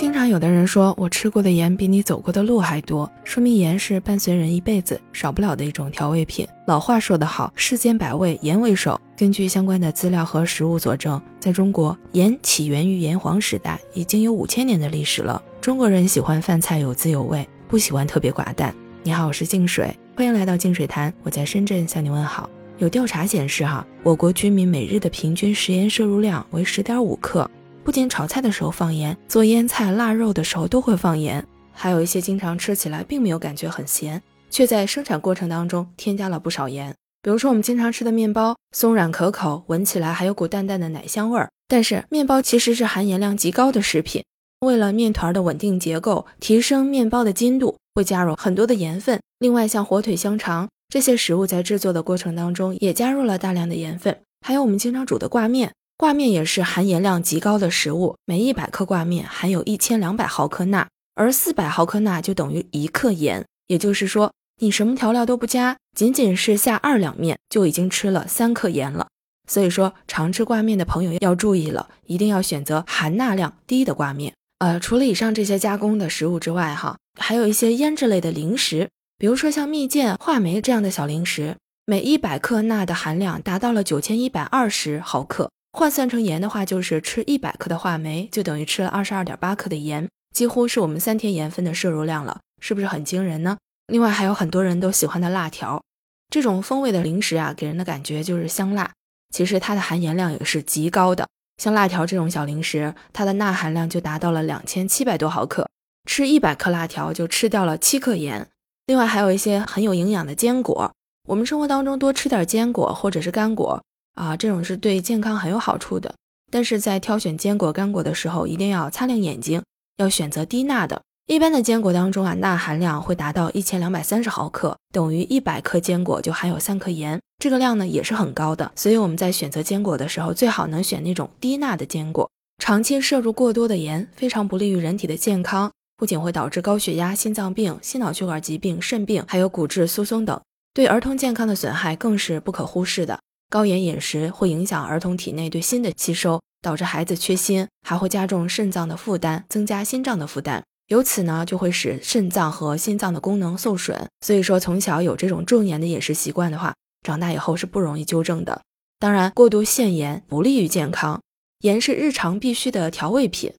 经常有的人说我吃过的盐比你走过的路还多，说明盐是伴随人一辈子少不了的一种调味品。老话说得好，世间百味盐为首。根据相关的资料和实物佐证，在中国，盐起源于炎黄时代，已经有五千年的历史了。中国人喜欢饭菜有滋有味，不喜欢特别寡淡。你好，我是静水，欢迎来到静水谈。我在深圳向你问好。有调查显示，哈，我国居民每日的平均食盐摄入量为十点五克。不仅炒菜的时候放盐，做腌菜、腊肉的时候都会放盐。还有一些经常吃起来并没有感觉很咸，却在生产过程当中添加了不少盐。比如说我们经常吃的面包，松软可口，闻起来还有股淡淡的奶香味儿。但是面包其实是含盐量极高的食品，为了面团的稳定结构，提升面包的筋度，会加入很多的盐分。另外像火腿、香肠这些食物在制作的过程当中也加入了大量的盐分。还有我们经常煮的挂面。挂面也是含盐量极高的食物，每一百克挂面含有一千两百毫克钠，而四百毫克钠就等于一克盐。也就是说，你什么调料都不加，仅仅是下二两面就已经吃了三克盐了。所以说，常吃挂面的朋友要注意了，一定要选择含钠量低的挂面。呃，除了以上这些加工的食物之外，哈，还有一些腌制类的零食，比如说像蜜饯、话梅这样的小零食，每一百克钠的含量达到了九千一百二十毫克。换算成盐的话，就是吃一百克的话梅，就等于吃了二十二点八克的盐，几乎是我们三天盐分的摄入量了，是不是很惊人呢？另外还有很多人都喜欢的辣条，这种风味的零食啊，给人的感觉就是香辣，其实它的含盐量也是极高的。像辣条这种小零食，它的钠含量就达到了两千七百多毫克，吃一百克辣条就吃掉了七克盐。另外还有一些很有营养的坚果，我们生活当中多吃点坚果或者是干果。啊，这种是对健康很有好处的，但是在挑选坚果干果的时候，一定要擦亮眼睛，要选择低钠的。一般的坚果当中啊，钠含量会达到一千两百三十毫克，等于一百克坚果就含有三克盐，这个量呢也是很高的。所以我们在选择坚果的时候，最好能选那种低钠的坚果。长期摄入过多的盐，非常不利于人体的健康，不仅会导致高血压、心脏病、心脑血管疾病、肾病，还有骨质疏松等，对儿童健康的损害更是不可忽视的。高盐饮食会影响儿童体内对锌的吸收，导致孩子缺锌，还会加重肾脏的负担，增加心脏的负担，由此呢就会使肾脏和心脏的功能受损。所以说，从小有这种重盐的饮食习惯的话，长大以后是不容易纠正的。当然，过度限盐不利于健康。盐是日常必需的调味品，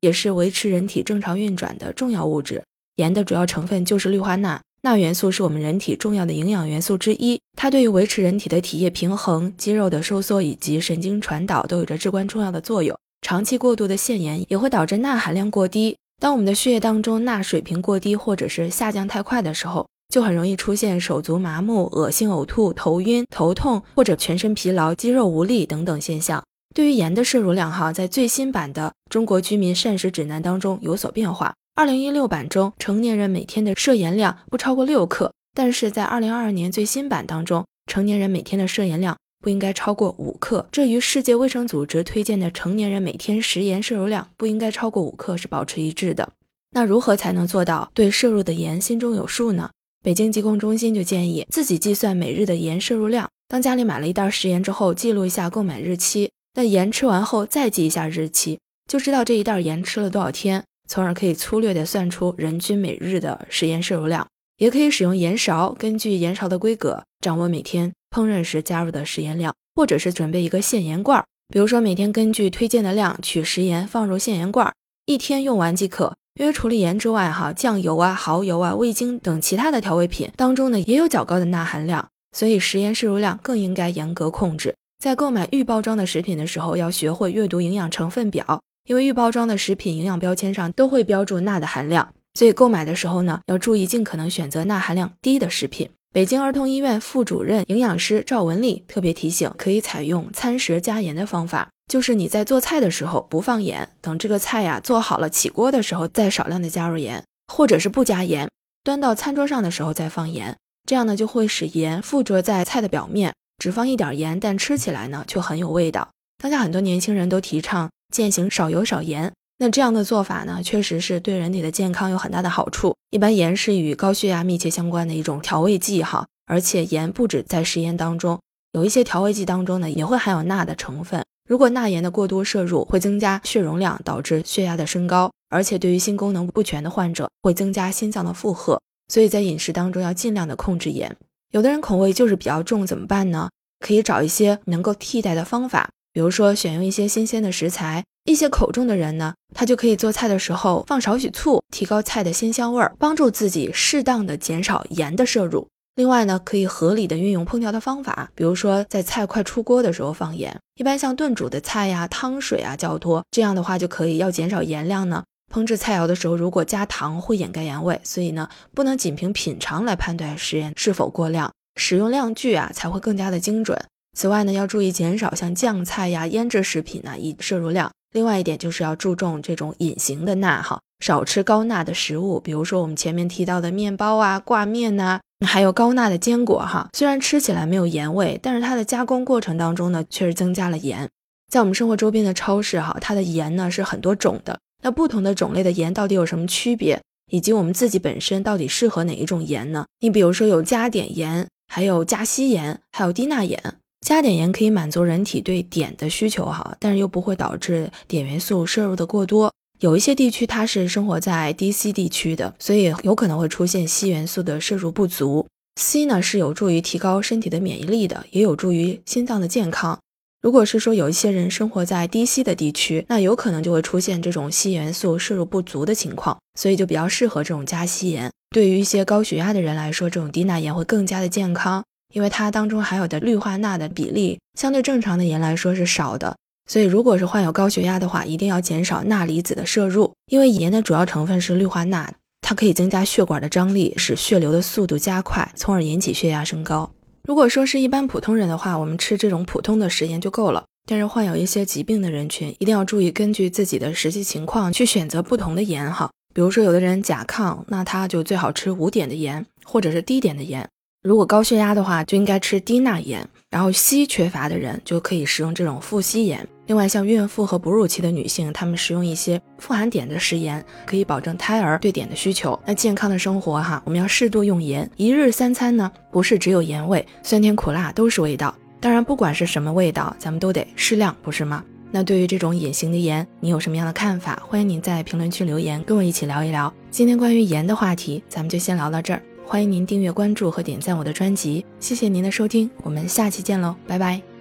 也是维持人体正常运转的重要物质。盐的主要成分就是氯化钠。钠元素是我们人体重要的营养元素之一，它对于维持人体的体液平衡、肌肉的收缩以及神经传导都有着至关重要的作用。长期过度的限盐也会导致钠含量过低。当我们的血液当中钠水平过低或者是下降太快的时候，就很容易出现手足麻木、恶心、呕吐、头晕、头痛或者全身疲劳、肌肉无力等等现象。对于盐的摄入量，哈，在最新版的《中国居民膳食指南》当中有所变化。二零一六版中，成年人每天的摄盐量不超过六克，但是在二零二二年最新版当中，成年人每天的摄盐量不应该超过五克。这与世界卫生组织推荐的成年人每天食盐摄入量不应该超过五克是保持一致的。那如何才能做到对摄入的盐心中有数呢？北京疾控中心就建议自己计算每日的盐摄入量。当家里买了一袋食盐之后，记录一下购买日期，那盐吃完后再记一下日期，就知道这一袋盐吃了多少天。从而可以粗略地算出人均每日的食盐摄入量，也可以使用盐勺，根据盐勺的规格掌握每天烹饪时加入的食盐量，或者是准备一个限盐罐，比如说每天根据推荐的量取食盐放入限盐罐，一天用完即可。因为除了盐之外，哈酱油啊、蚝油啊、味精等其他的调味品当中呢也有较高的钠含量，所以食盐摄入量更应该严格控制。在购买预包装的食品的时候，要学会阅读营养成分表。因为预包装的食品营养标签上都会标注钠的含量，所以购买的时候呢，要注意尽可能选择钠含量低的食品。北京儿童医院副主任营养师赵文丽特别提醒，可以采用餐食加盐的方法，就是你在做菜的时候不放盐，等这个菜呀做好了起锅的时候再少量的加入盐，或者是不加盐，端到餐桌上的时候再放盐，这样呢就会使盐附着在菜的表面，只放一点盐，但吃起来呢却很有味道。当下很多年轻人都提倡。践行少油少盐，那这样的做法呢，确实是对人体的健康有很大的好处。一般盐是与高血压密切相关的一种调味剂哈，而且盐不止在食盐当中，有一些调味剂当中呢也会含有钠的成分。如果钠盐的过多摄入，会增加血容量，导致血压的升高。而且对于心功能不全的患者会增加心脏的负荷，所以在饮食当中要尽量的控制盐。有的人口味就是比较重，怎么办呢？可以找一些能够替代的方法，比如说选用一些新鲜的食材。一些口重的人呢，他就可以做菜的时候放少许醋，提高菜的鲜香味儿，帮助自己适当的减少盐的摄入。另外呢，可以合理的运用烹调的方法，比如说在菜快出锅的时候放盐。一般像炖煮的菜呀，汤水啊较多，这样的话就可以要减少盐量呢。烹制菜肴的时候，如果加糖会掩盖盐味，所以呢，不能仅凭品尝来判断食盐是否过量，使用量具啊才会更加的精准。此外呢，要注意减少像酱菜呀、腌制食品呢以摄入量。另外一点就是要注重这种隐形的钠哈，少吃高钠的食物，比如说我们前面提到的面包啊、挂面呐，还有高钠的坚果哈。虽然吃起来没有盐味，但是它的加工过程当中呢，确实增加了盐。在我们生活周边的超市哈，它的盐呢是很多种的。那不同的种类的盐到底有什么区别，以及我们自己本身到底适合哪一种盐呢？你比如说有加碘盐，还有加稀盐，还有低钠盐。加碘盐可以满足人体对碘的需求哈，但是又不会导致碘元素摄入的过多。有一些地区它是生活在低硒地区的，所以有可能会出现硒元素的摄入不足。硒呢是有助于提高身体的免疫力的，也有助于心脏的健康。如果是说有一些人生活在低硒的地区，那有可能就会出现这种硒元素摄入不足的情况，所以就比较适合这种加硒盐。对于一些高血压的人来说，这种低钠盐会更加的健康。因为它当中含有的氯化钠的比例相对正常的盐来说是少的，所以如果是患有高血压的话，一定要减少钠离子的摄入。因为盐的主要成分是氯化钠，它可以增加血管的张力，使血流的速度加快，从而引起血压升高。如果说是一般普通人的话，我们吃这种普通的食盐就够了。但是患有一些疾病的人群，一定要注意根据自己的实际情况去选择不同的盐哈。比如说有的人甲亢，那他就最好吃无碘的盐，或者是低碘的盐。如果高血压的话，就应该吃低钠盐；然后硒缺乏的人就可以食用这种富硒盐。另外，像孕妇和哺乳期的女性，她们食用一些富含碘的食盐，可以保证胎儿对碘的需求。那健康的生活哈，我们要适度用盐，一日三餐呢，不是只有盐味，酸甜苦辣都是味道。当然，不管是什么味道，咱们都得适量，不是吗？那对于这种隐形的盐，你有什么样的看法？欢迎您在评论区留言，跟我一起聊一聊。今天关于盐的话题，咱们就先聊到这儿。欢迎您订阅、关注和点赞我的专辑，谢谢您的收听，我们下期见喽，拜拜。